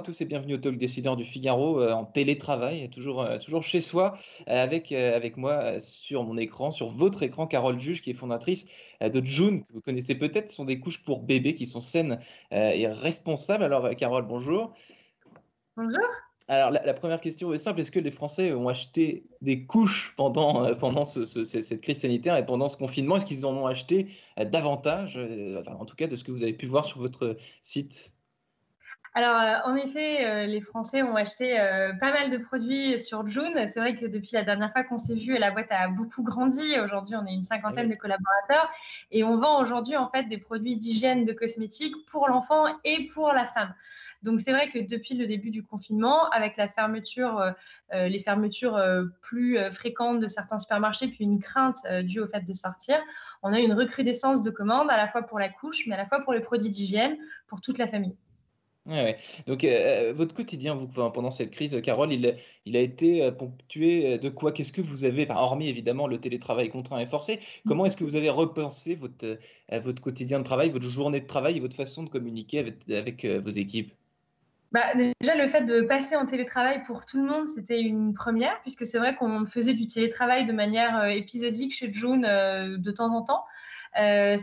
À tous et bienvenue au Talk Décideur du Figaro euh, en télétravail, toujours, euh, toujours chez soi, euh, avec, avec moi sur mon écran, sur votre écran, Carole Juge, qui est fondatrice de June, que vous connaissez peut-être, ce sont des couches pour bébés qui sont saines et responsables. Alors, Carole, bonjour. Bonjour. Alors, la, la première question est simple, est-ce que les Français ont acheté des couches pendant, euh, pendant ce- ce- ce- cette crise sanitaire et pendant ce confinement? Est-ce qu'ils en ont acheté euh, davantage, euh, enfin, en tout cas de ce que vous avez pu voir sur votre site? Alors, euh, en effet, euh, les Français ont acheté euh, pas mal de produits sur June. C'est vrai que depuis la dernière fois qu'on s'est vu, la boîte a beaucoup grandi. Aujourd'hui, on est une cinquantaine Oui. de collaborateurs et on vend aujourd'hui en fait des produits d'hygiène, de cosmétiques pour l'enfant et pour la femme. Donc, c'est vrai que depuis le début du confinement, avec la fermeture, les fermetures plus fréquentes de certains supermarchés, puis une crainte due au fait de sortir, on a eu une recrudescence de commandes à la fois pour la couche, mais à la fois pour les produits d'hygiène pour toute la famille. Ouais, ouais. Donc, euh, votre quotidien, vous, pendant cette crise, Carole, il, a été euh, ponctué de quoi? Qu'est-ce que vous avez, hormis évidemment le télétravail contraint et forcé, comment est-ce que vous avez repensé votre, euh, quotidien de travail, votre journée de travail votre façon de communiquer avec, euh, vos équipes? Bah, déjà, le fait de passer en télétravail pour tout le monde, c'était une première, puisque c'est vrai qu'on faisait du télétravail de manière euh, épisodique chez June euh, de temps en temps. Euh,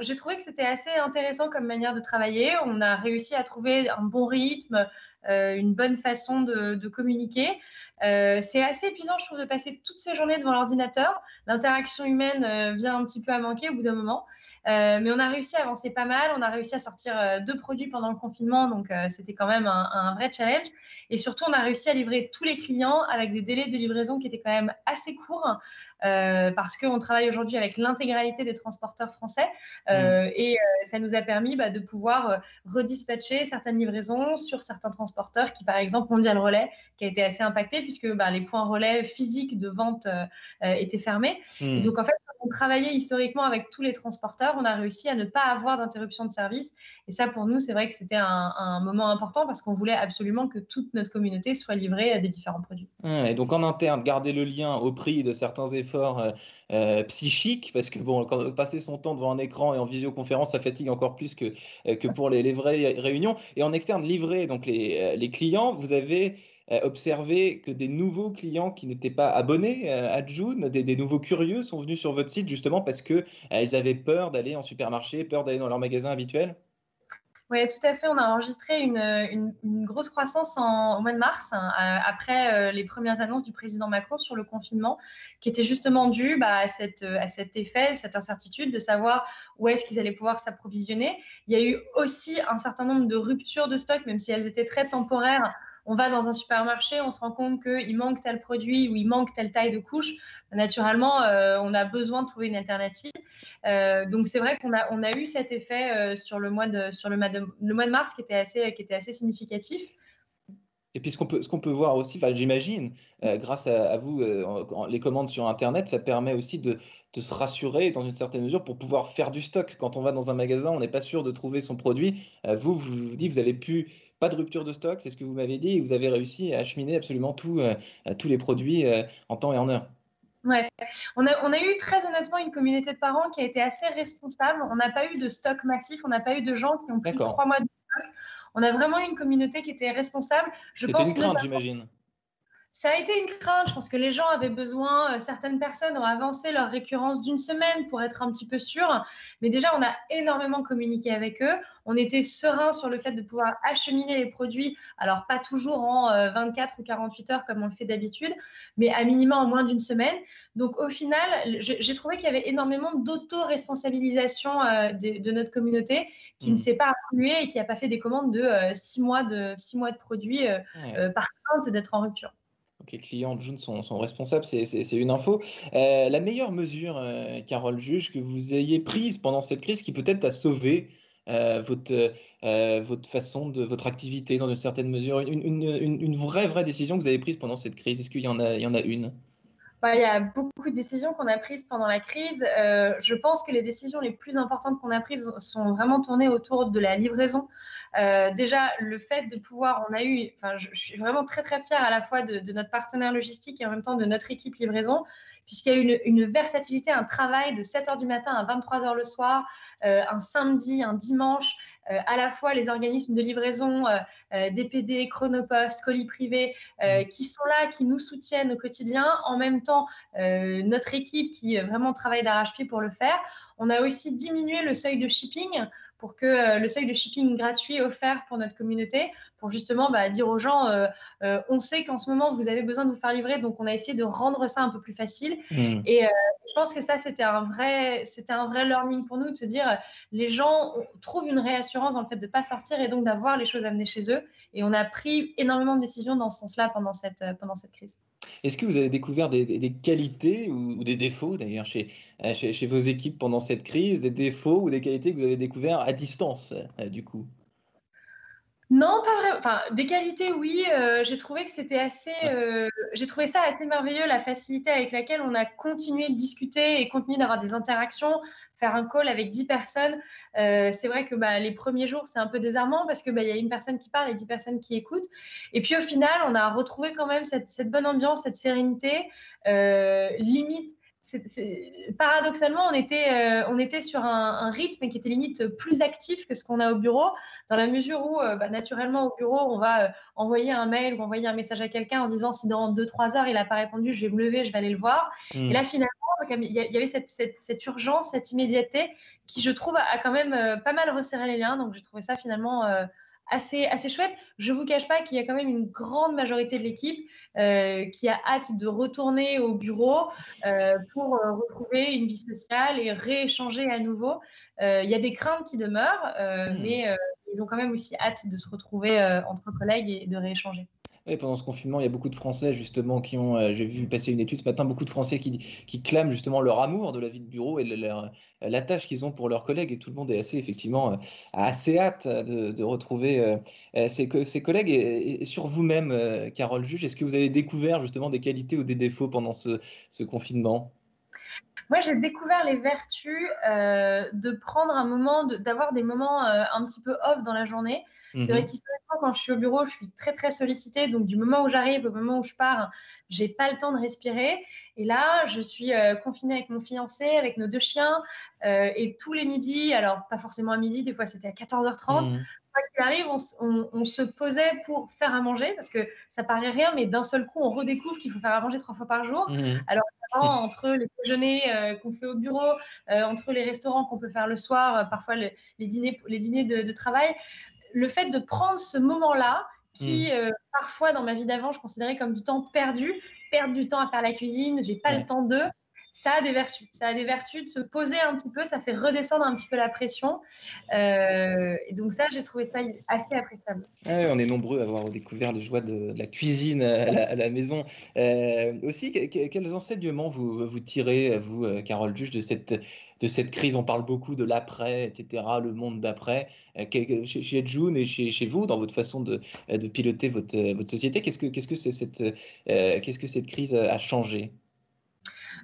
j'ai trouvé que c'était assez intéressant comme manière de travailler. On a réussi à trouver un bon rythme, une bonne façon de, de communiquer. Euh, c'est assez épuisant, je trouve, de passer toutes ces journées devant l'ordinateur. L'interaction humaine euh, vient un petit peu à manquer au bout d'un moment. Euh, mais on a réussi à avancer pas mal. On a réussi à sortir euh, deux produits pendant le confinement, donc euh, c'était quand même un, un, vrai challenge. Et surtout, on a réussi à livrer tous les clients avec des délais de livraison qui étaient quand même assez courts, euh, parce qu'on travaille aujourd'hui avec l'intégralité des transporteurs français. Euh, mmh. Et ça nous a permis bah, de pouvoir euh, redispatcher certaines livraisons sur certains transporteurs qui, par exemple, Mondial Relais, qui a été assez impacté puisque bah, les points relais physiques de vente euh, étaient fermés. Mmh. donc, en fait, on travaillait historiquement avec tous les transporteurs, on a réussi à ne pas avoir d'interruption de service. Et ça, pour nous, c'est vrai que c'était un, un, moment important parce qu'on voulait absolument que toute notre communauté soit livrée à des différents produits. Et donc, en interne, garder le lien au prix de certains efforts euh, euh, psychiques, parce que bon, quand passer son temps devant un écran et en visioconférence, ça fatigue encore plus que, euh, que pour les, les vraies réunions. Et en externe, livrer donc les, euh, les clients, vous avez euh, observé que des nouveaux clients qui n'étaient pas abonnés euh, à June, des, des, nouveaux curieux sont venus sur votre site justement parce qu'ils avaient peur d'aller en supermarché, peur d'aller dans leur magasin habituel? Oui, tout à fait. On a enregistré une, une, une grosse croissance en, au mois de mars, hein, après euh, les premières annonces du président Macron sur le confinement, qui était justement due bah, à, cette, à cet effet, cette incertitude de savoir où est-ce qu'ils allaient pouvoir s'approvisionner. Il y a eu aussi un certain nombre de ruptures de stock, même si elles étaient très temporaires on va dans un supermarché, on se rend compte qu'il manque tel produit ou il manque telle taille de couche, naturellement, euh, on a besoin de trouver une alternative. Euh, donc, c'est vrai qu'on a, eu cet effet euh, sur, le mois de, mars qui était assez significatif. Et puis ce qu'on peut, ce qu'on peut voir aussi, enfin, j'imagine, euh, grâce à, à vous, euh, les commandes sur Internet, ça permet aussi de, de, se rassurer dans une certaine mesure pour pouvoir faire du stock. Quand on va dans un magasin, on n'est pas sûr de trouver son produit. Euh, vous, vous vous dites, vous avez pu pas de rupture de stock, c'est ce que vous m'avez dit, et vous avez réussi à acheminer absolument tout, tous les produits en temps et en heure. Ouais, on a, on a eu très honnêtement une communauté de parents qui a été assez responsable. On n'a pas eu de stock massif, on n'a pas eu de gens qui ont pris trois mois de stock. On a vraiment une communauté qui était responsable. C'était une crainte, j'imagine. Ça a été une crainte. Je pense que les gens avaient besoin, euh, certaines personnes ont avancé leur récurrence d'une semaine pour être un petit peu sûrs. Mais déjà, on a énormément communiqué avec eux. On était serein sur le fait de pouvoir acheminer les produits. Alors, pas toujours en 24 ou 48 heures comme on le fait d'habitude, mais à minima en moins d'une semaine. Donc, au final, j'ai trouvé qu'il y avait énormément d'auto-responsabilisation euh, de, notre communauté qui mmh. ne s'est pas remuée et qui n'a pas fait des commandes de 6 euh, mois, de, six mois de produits euh, ouais. par crainte d'être en rupture. Les clients de June sont, responsables, c'est une info. Euh, la meilleure mesure, euh, Carole Juge, que vous ayez prise pendant cette crise qui peut-être a sauvé votre, votre façon de votre activité dans une certaine mesure, une, vraie, vraie décision que vous avez prise pendant cette crise, est-ce qu'il y en a une? Bah, il y a beaucoup de décisions qu'on a prises pendant la crise. Euh, je pense que les décisions les plus importantes qu'on a prises sont vraiment tournées autour de la livraison. Euh, déjà, le fait de pouvoir, on a eu, je, suis vraiment très très fière à la fois de, notre partenaire logistique et en même temps de notre équipe livraison, puisqu'il y a une, une versatilité, un travail de 7 h du matin à 23 h le soir, euh, un samedi, un dimanche, à la fois les organismes de livraison, DPD, Chronopost, colis privés, mmh. qui sont là, qui nous soutiennent au quotidien, en même temps euh, notre équipe qui vraiment travaille d'arrache-pied pour le faire. On a aussi diminué le seuil de shipping pour que euh, le seuil de shipping gratuit offert pour notre communauté, pour justement bah, dire aux gens, euh, on sait qu'en ce moment, vous avez besoin de vous faire livrer, donc on a essayé de rendre ça un peu plus facile. Mmh. Et je pense que ça, c'était un, vrai, c'était un vrai learning pour nous, de se dire, les gens trouvent une réassurance dans le fait de ne pas sortir et donc d'avoir les choses amenées chez eux. Et on a pris énormément de décisions dans ce sens-là pendant cette, pendant cette crise. Est-ce que vous avez découvert des, qualités ou, des défauts d'ailleurs euh, chez, vos équipes pendant cette crise, des défauts ou des qualités que vous avez découvert à distance euh, du coup? Non, pas vraiment. Enfin, des qualités, oui. Euh, j'ai trouvé que c'était assez. Euh, j'ai trouvé ça assez merveilleux, la facilité avec laquelle on a continué de discuter et continué d'avoir des interactions. Faire un call avec 10 personnes, euh, c'est vrai que bah, les premiers jours, c'est un peu désarmant parce qu'il bah, y a une personne qui parle et 10 personnes qui écoutent. Et puis au final, on a retrouvé quand même cette, cette bonne ambiance, cette sérénité. limite, paradoxalement, on était, euh, on était sur un, rythme qui était limite plus actif que ce qu'on a au bureau, dans la mesure où, euh, bah, naturellement, au bureau, on va euh, envoyer un mail ou envoyer un message à quelqu'un en se disant si dans 2-3 heures, il n'a pas répondu, je vais me lever, je vais aller le voir. Et là, hmm. finalement, il y avait cette, cette, urgence, cette immédiateté qui, je trouve, a quand même pas mal resserré les liens. Donc, j'ai trouvé ça finalement assez, assez chouette. Je ne vous cache pas qu'il y a quand même une grande majorité de l'équipe euh, qui a hâte de retourner au bureau euh, pour euh, retrouver une vie sociale et rééchanger à nouveau. Il y a des craintes qui demeurent, mmh. mais ils ont quand même aussi hâte de se retrouver entre collègues et de rééchanger pendant ce confinement, il y a beaucoup de Français justement qui ont, euh, j'ai vu passer une étude ce matin, beaucoup de Français qui, qui clament justement leur amour de la vie de bureau et leur, la tâche qu'ils ont pour leurs collègues. Et tout le monde est assez effectivement euh, assez hâte de, retrouver euh, ses, collègues. Et, sur vous-même, Carole Juge, est-ce que vous avez découvert justement des qualités ou des défauts pendant ce confinement? Moi, j'ai découvert les vertus de prendre un moment, d'avoir des moments un petit peu off dans la journée. C'est vrai mhm. qu'historiquement, quand je suis au bureau, je suis très, très sollicitée. Donc, du moment où j'arrive au moment où je pars, j'ai pas le temps de respirer. Et là, je suis euh, confinée avec mon fiancé, avec nos deux chiens. Euh, et tous les midis, alors pas forcément à midi, des fois c'était à 14h30. Mhm. Qu'il arrive, on, se posait pour faire à manger parce que ça paraît rien, mais d'un seul coup, on redécouvre qu'il faut faire à manger trois fois par jour. Mhm. Alors, entre les déjeuners euh, qu'on fait au bureau, entre les restaurants qu'on peut faire le soir, parfois les, dîners, les dîners de travail, le fait de prendre ce moment-là, qui euh, parfois dans ma vie d'avant, je considérais comme du temps perdu, perdre du temps à faire la cuisine, j'ai pas le temps de, ça a des vertus. Ça a des vertus de se poser un petit peu, ça fait redescendre un petit peu la pression. Euh, et donc ça, j'ai trouvé ça assez appréciable. on est nombreux à avoir découvert les joies de, la cuisine à la, maison. Euh, aussi, quels enseignements vous, tirez, vous, Carole Juge, de cette, crise? On parle beaucoup de l'après, etc., le monde d'après. Euh, chez, June et chez, vous, dans votre façon de, piloter votre, société, qu'est-ce que cette crise a changé?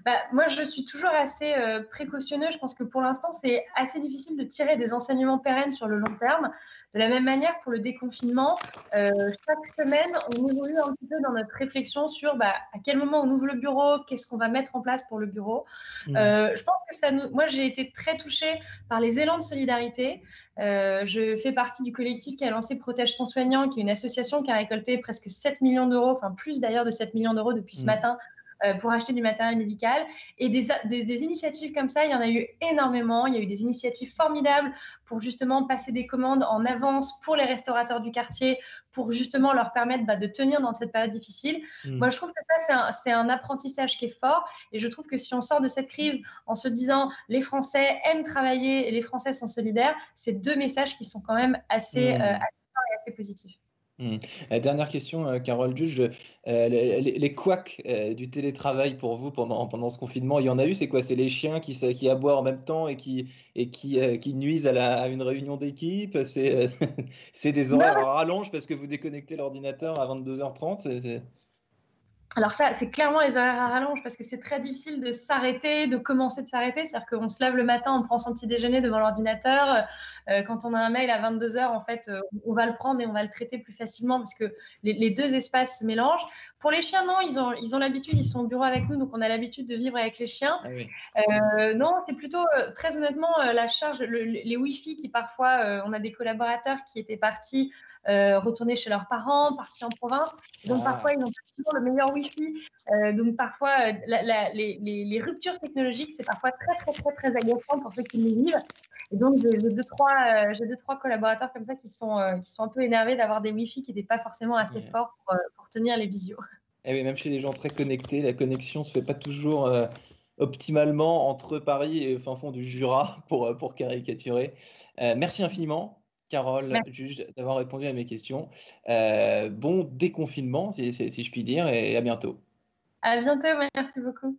Bah, moi, je suis toujours assez euh, précautionneuse. Je pense que pour l'instant, c'est assez difficile de tirer des enseignements pérennes sur le long terme. De la même manière, pour le déconfinement, euh, chaque semaine, on évolue un petit peu dans notre réflexion sur bah, à quel moment on ouvre le bureau, qu'est-ce qu'on va mettre en place pour le bureau. Mmh. Euh, je pense que ça nous... Moi, j'ai été très touchée par les élans de solidarité. je fais partie du collectif qui a lancé Protège son soignant, qui est une association qui a récolté presque 7 millions d'euros, enfin plus d'ailleurs de 7 millions d'euros depuis ce mmh. matin euh, pour acheter du matériel médical. Et des, des, initiatives comme ça, il y en a eu énormément. Il y a eu des initiatives formidables pour justement passer des commandes en avance pour les restaurateurs du quartier, pour justement leur permettre bah, de tenir dans cette période difficile. Hmm. Moi, je trouve que ça, c'est un, un, apprentissage qui est fort. Et je trouve que si on sort de cette crise en se disant les Français aiment travailler et les Français sont solidaires, c'est deux messages qui sont quand même assez, hmm. euh, assez, assez positifs. Mmh. dernière question, euh, Carole Juge. Euh, les, les, couacs euh, du télétravail pour vous pendant, pendant ce confinement, il y en a eu, c'est quoi? C'est les chiens qui, qui aboient en même temps et qui, et qui, qui nuisent à, la, à une réunion d'équipe? C'est des horaires à rallonge parce que vous déconnectez l'ordinateur à 22h30? Alors ça, c'est clairement les horaires à rallonge parce que c'est très difficile de s'arrêter, de commencer de s'arrêter. C'est-à-dire qu'on se lève le matin, on prend son petit déjeuner devant l'ordinateur. Euh, quand on a un mail à 22 heures, en fait, euh, on va le prendre et on va le traiter plus facilement parce que les, deux espaces se mélangent. Pour les chiens, non, ils ont ils ont l'habitude, ils sont au bureau avec nous, donc on a l'habitude de vivre avec les chiens. Ah euh, non, c'est plutôt très honnêtement la charge, les Wi-Fi qui parfois, on a des collaborateurs qui étaient partis euh, retourner chez leurs parents, partir en province. Donc ah. parfois, ils n'ont pas toujours le meilleur Wi-Fi. Euh, donc parfois, euh, les, les, ruptures technologiques, c'est parfois très, très, très, très agaçant pour ceux qui les vivent. Et donc, j'ai deux, trois, j'ai deux, trois collaborateurs comme ça qui sont, qui sont un peu énervés d'avoir des Wi-Fi qui n'étaient pas forcément assez forts pour, pour, tenir les visios. Et eh même chez les gens très connectés, la connexion ne se fait pas toujours optimalement entre Paris et le fin fond du Jura pour, pour caricaturer. merci infiniment. Carole, juge d'avoir répondu à mes questions. Euh, bon déconfinement, si, si, je puis dire, et à bientôt. À bientôt, merci beaucoup.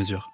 mesure.